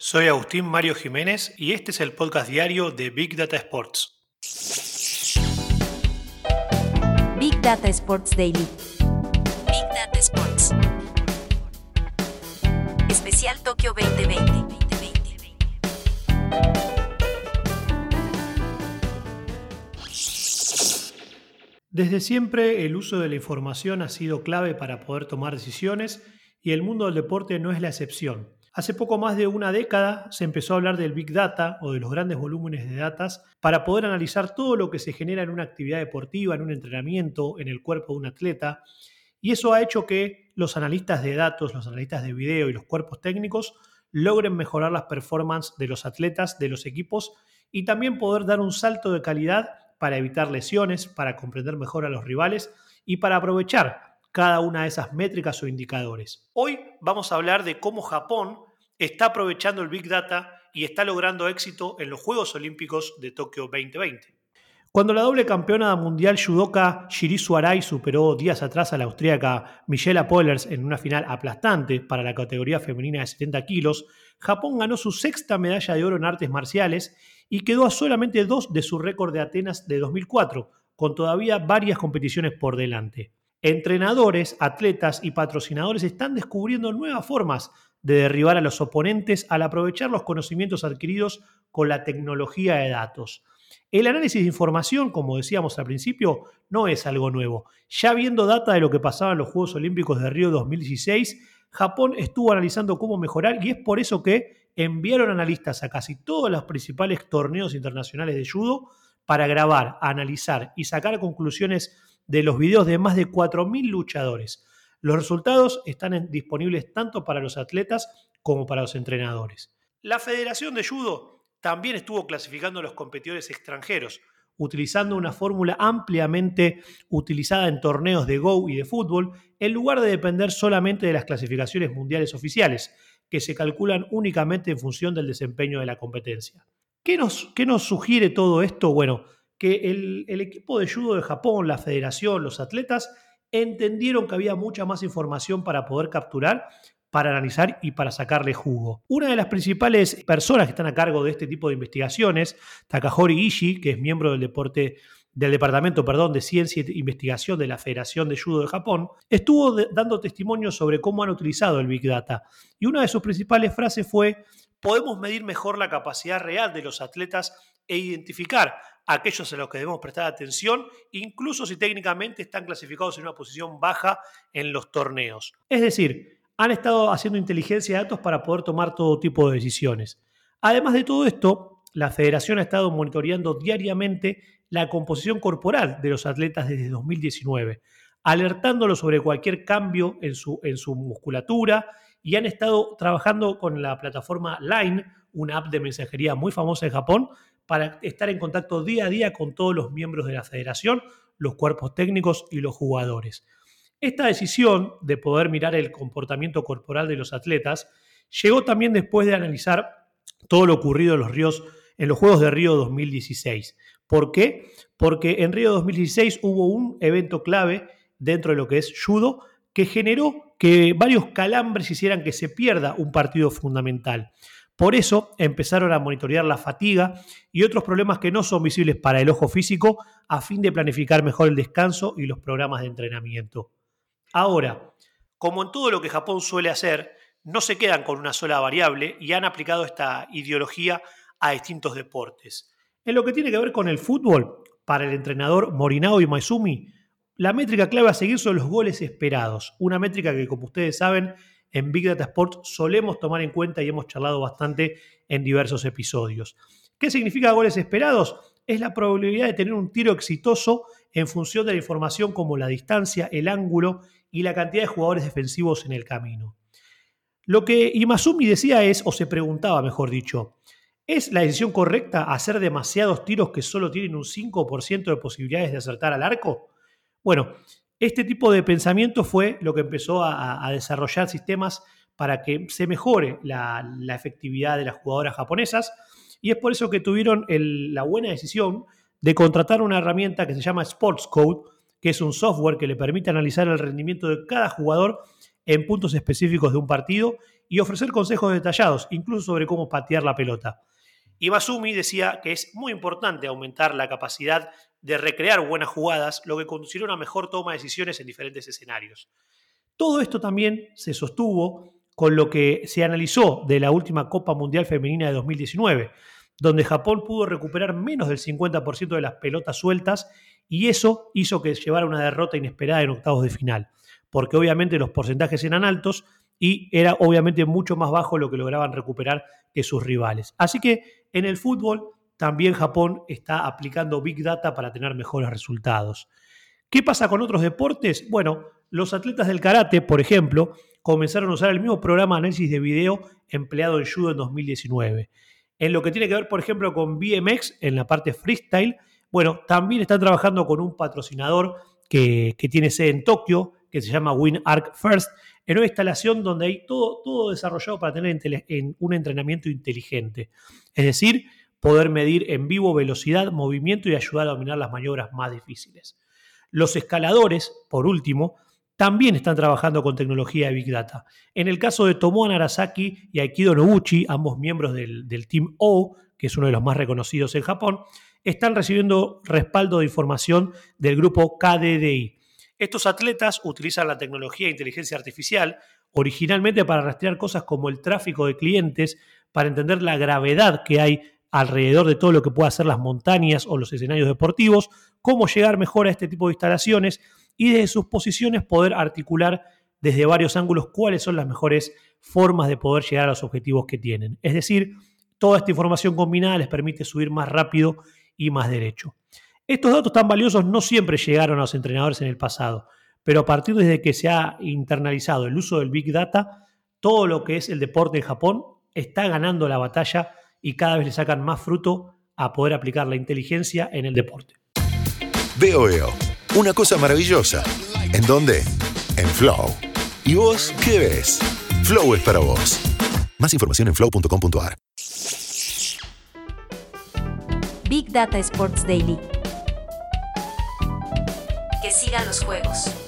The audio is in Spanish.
Soy Agustín Mario Jiménez y este es el podcast diario de Big Data Sports. Big Data Sports Daily. Big Data Sports. Especial Tokio 2020. Desde siempre el uso de la información ha sido clave para poder tomar decisiones y el mundo del deporte no es la excepción. Hace poco más de una década se empezó a hablar del Big Data o de los grandes volúmenes de datos para poder analizar todo lo que se genera en una actividad deportiva, en un entrenamiento, en el cuerpo de un atleta. Y eso ha hecho que los analistas de datos, los analistas de video y los cuerpos técnicos logren mejorar las performances de los atletas, de los equipos y también poder dar un salto de calidad para evitar lesiones, para comprender mejor a los rivales y para aprovechar cada una de esas métricas o indicadores. Hoy vamos a hablar de cómo Japón está aprovechando el Big Data y está logrando éxito en los Juegos Olímpicos de Tokio 2020. Cuando la doble campeona mundial judoka Shirisu Arai superó días atrás a la austríaca Michelle Pollers en una final aplastante para la categoría femenina de 70 kilos, Japón ganó su sexta medalla de oro en artes marciales y quedó a solamente dos de su récord de Atenas de 2004, con todavía varias competiciones por delante. Entrenadores, atletas y patrocinadores están descubriendo nuevas formas de derribar a los oponentes al aprovechar los conocimientos adquiridos con la tecnología de datos. El análisis de información, como decíamos al principio, no es algo nuevo. Ya viendo data de lo que pasaba en los Juegos Olímpicos de Río 2016, Japón estuvo analizando cómo mejorar y es por eso que enviaron analistas a casi todos los principales torneos internacionales de judo para grabar, analizar y sacar conclusiones de los videos de más de 4.000 luchadores. Los resultados están disponibles tanto para los atletas como para los entrenadores. La Federación de Judo también estuvo clasificando a los competidores extranjeros, utilizando una fórmula ampliamente utilizada en torneos de Go y de fútbol, en lugar de depender solamente de las clasificaciones mundiales oficiales, que se calculan únicamente en función del desempeño de la competencia. ¿Qué nos, sugiere todo esto? Bueno, que el equipo de judo de Japón, la federación, los atletas, entendieron que había mucha más información para poder capturar, para analizar y para sacarle jugo. Una de las principales personas que están a cargo de este tipo de investigaciones, Takahori Ishii, que es miembro del deporte del Departamento perdón, de Ciencia e Investigación de la Federación de Judo de Japón, estuvo dando testimonio sobre cómo han utilizado el Big Data. Y una de sus principales frases fue, podemos medir mejor la capacidad real de los atletas e identificar aquellos a los que debemos prestar atención, incluso si técnicamente están clasificados en una posición baja en los torneos. Es decir, han estado haciendo inteligencia de datos para poder tomar todo tipo de decisiones. Además de todo esto, la federación ha estado monitoreando diariamente la composición corporal de los atletas desde 2019, alertándolos sobre cualquier cambio en su, en su musculatura y han estado trabajando con la plataforma Line, una app de mensajería muy famosa en Japón, para estar en contacto día a día con todos los miembros de la federación, los cuerpos técnicos y los jugadores. Esta decisión de poder mirar el comportamiento corporal de los atletas llegó también después de analizar todo lo ocurrido en los, ríos, en los Juegos de Río 2016. ¿Por qué? Porque en Río 2016 hubo un evento clave dentro de lo que es judo que generó que varios calambres hicieran que se pierda un partido fundamental. Por eso empezaron a monitorear la fatiga y otros problemas que no son visibles para el ojo físico a fin de planificar mejor el descanso y los programas de entrenamiento. Ahora, como en todo lo que Japón suele hacer, no se quedan con una sola variable y han aplicado esta ideología a distintos deportes. En lo que tiene que ver con el fútbol, para el entrenador Morinao y Maizumi, la métrica clave a seguir son los goles esperados, una métrica que como ustedes saben en Big Data Sports solemos tomar en cuenta y hemos charlado bastante en diversos episodios. ¿Qué significa goles esperados? Es la probabilidad de tener un tiro exitoso en función de la información como la distancia, el ángulo y la cantidad de jugadores defensivos en el camino. Lo que Imasumi decía es, o se preguntaba mejor dicho, ¿es la decisión correcta hacer demasiados tiros que solo tienen un 5% de posibilidades de acertar al arco? Bueno, este tipo de pensamiento fue lo que empezó a, desarrollar sistemas para que se mejore la, efectividad de las jugadoras japonesas y es por eso que tuvieron la buena decisión de contratar una herramienta que se llama Sports Code, que es un software que le permite analizar el rendimiento de cada jugador en puntos específicos de un partido y ofrecer consejos detallados, incluso sobre cómo patear la pelota. Y decía que es muy importante aumentar la capacidad de recrear buenas jugadas, lo que conduciría a una mejor toma de decisiones en diferentes escenarios. Todo esto también se sostuvo con lo que se analizó de la última Copa Mundial Femenina de 2019, donde Japón pudo recuperar menos del 50% de las pelotas sueltas y eso hizo que llevara una derrota inesperada en octavos de final, porque obviamente los porcentajes eran altos y era obviamente mucho más bajo lo que lograban recuperar que sus rivales. Así que en el fútbol también Japón está aplicando Big Data para tener mejores resultados. ¿Qué pasa con otros deportes? Bueno, los atletas del karate, por ejemplo, comenzaron a usar el mismo programa de análisis de video empleado en judo en 2019. En lo que tiene que ver, por ejemplo, con BMX, en la parte freestyle, bueno, también están trabajando con un patrocinador que, tiene sede en Tokio, que se llama WinArc First, en una instalación donde hay todo, todo desarrollado para tener un entrenamiento inteligente. Es decir, poder medir en vivo velocidad, movimiento y ayudar a dominar las maniobras más difíciles. Los escaladores, por último, también están trabajando con tecnología de Big Data. En el caso de Tomoa Narasaki y Aikido Noguchi, ambos miembros del, del Team O, que es uno de los más reconocidos en Japón, están recibiendo respaldo de información del grupo KDDI. Estos atletas utilizan la tecnología de inteligencia artificial originalmente para rastrear cosas como el tráfico de clientes, para entender la gravedad que hay alrededor de todo lo que pueda ser las montañas o los escenarios deportivos, cómo llegar mejor a este tipo de instalaciones y desde sus posiciones poder articular desde varios ángulos cuáles son las mejores formas de poder llegar a los objetivos que tienen. Es decir, toda esta información combinada les permite subir más rápido y más derecho. Estos datos tan valiosos no siempre llegaron a los entrenadores en el pasado, pero a partir de que se ha internalizado el uso del Big Data, todo lo que es el deporte en Japón está ganando la batalla y cada vez le sacan más fruto a poder aplicar la inteligencia en el deporte. Veo, veo una cosa maravillosa. ¿En dónde? En Flow. ¿Y vos qué ves? Flow es para vos. Más información en flow.com.ar. Big Data Sports Daily. Que sigan los juegos.